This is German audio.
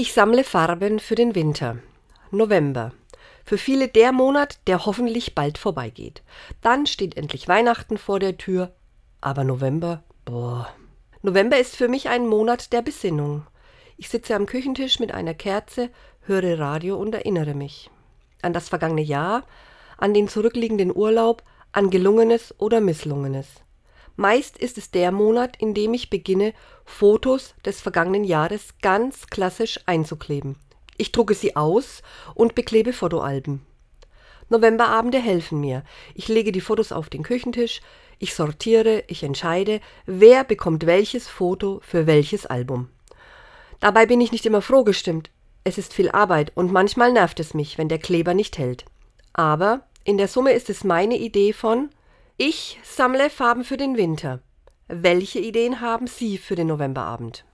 Ich sammle Farben für den Winter. November. Für viele der Monat, der hoffentlich bald vorbeigeht. Dann steht endlich Weihnachten vor der Tür. Aber November, boah. November ist für mich ein Monat der Besinnung. Ich sitze am Küchentisch mit einer Kerze, höre Radio und erinnere mich. An das vergangene Jahr, an den zurückliegenden Urlaub, an Gelungenes oder Misslungenes. Meist ist es der Monat, in dem ich beginne, Fotos des vergangenen Jahres ganz klassisch einzukleben. Ich drucke sie aus und beklebe Fotoalben. Novemberabende helfen mir. Ich lege die Fotos auf den Küchentisch, ich sortiere, ich entscheide, wer bekommt welches Foto für welches Album. Dabei bin ich nicht immer froh gestimmt. Es ist viel Arbeit und manchmal nervt es mich, wenn der Kleber nicht hält. Aber in der Summe ist es meine Idee von ich sammle Farben für den Winter. Welche Ideen haben Sie für den Novemberabend?